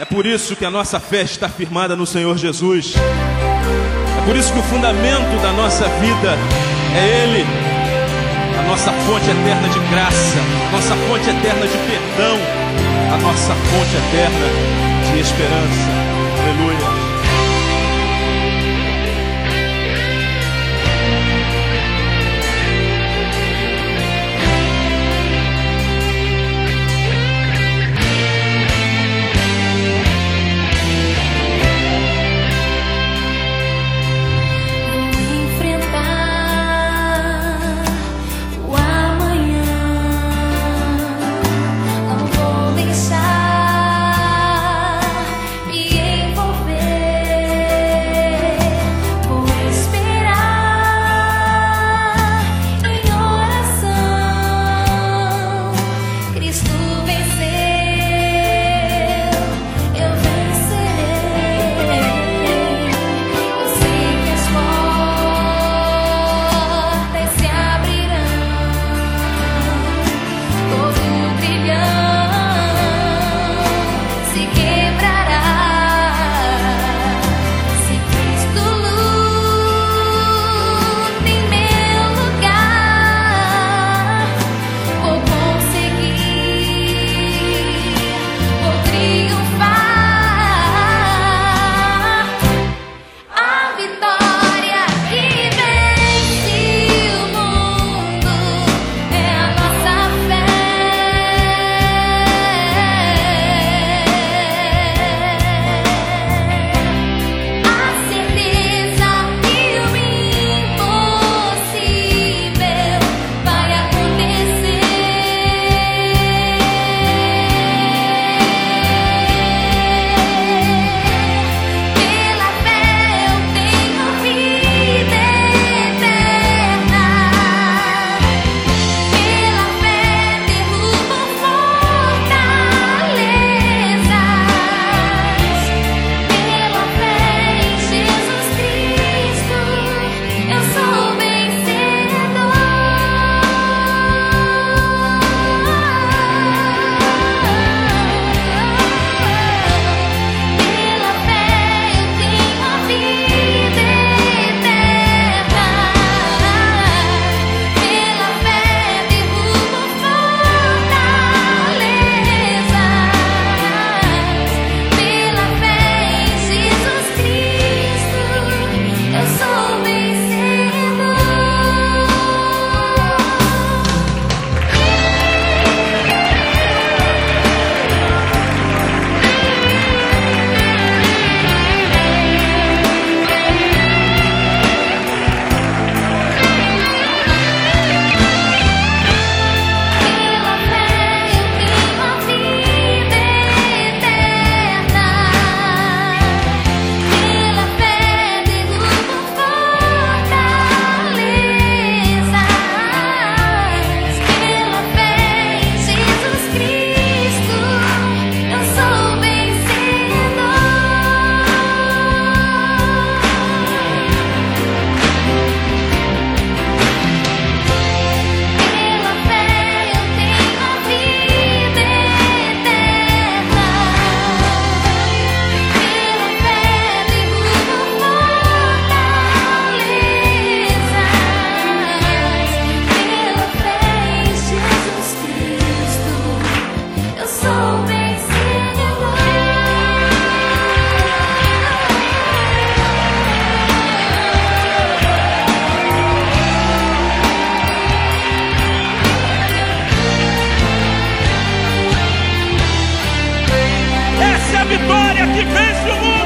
É por isso que a nossa fé está firmada no Senhor Jesus. É por isso que o fundamento da nossa vida é Ele, a nossa fonte eterna de graça, nossa fonte eterna de perdão, a nossa fonte eterna de esperança. Aleluia. vitória que vence o mundo.